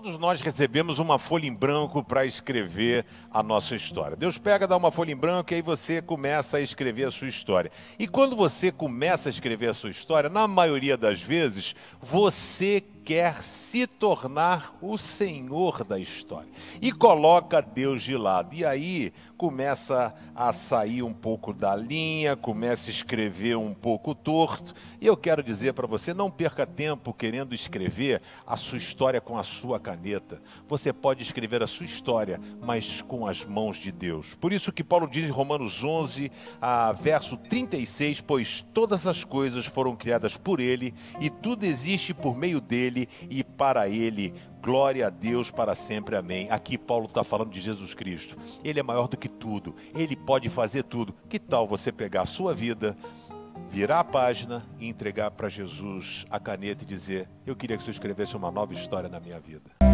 todos nós recebemos uma folha em branco para escrever a nossa história. Deus pega, dá uma folha em branco e aí você começa a escrever a sua história. E quando você começa a escrever a sua história, na maioria das vezes, você quer se tornar o senhor da história e coloca Deus de lado. E aí começa a sair um pouco da linha, começa a escrever um pouco torto. E eu quero dizer para você, não perca tempo querendo escrever a sua história com a sua caneta. Você pode escrever a sua história, mas com as mãos de Deus. Por isso que Paulo diz em Romanos 11, a verso 36, pois todas as coisas foram criadas por ele e tudo existe por meio dele e para ele. Glória a Deus para sempre, amém. Aqui Paulo está falando de Jesus Cristo. Ele é maior do que tudo, ele pode fazer tudo. Que tal você pegar a sua vida, virar a página e entregar para Jesus a caneta e dizer: Eu queria que você escrevesse uma nova história na minha vida?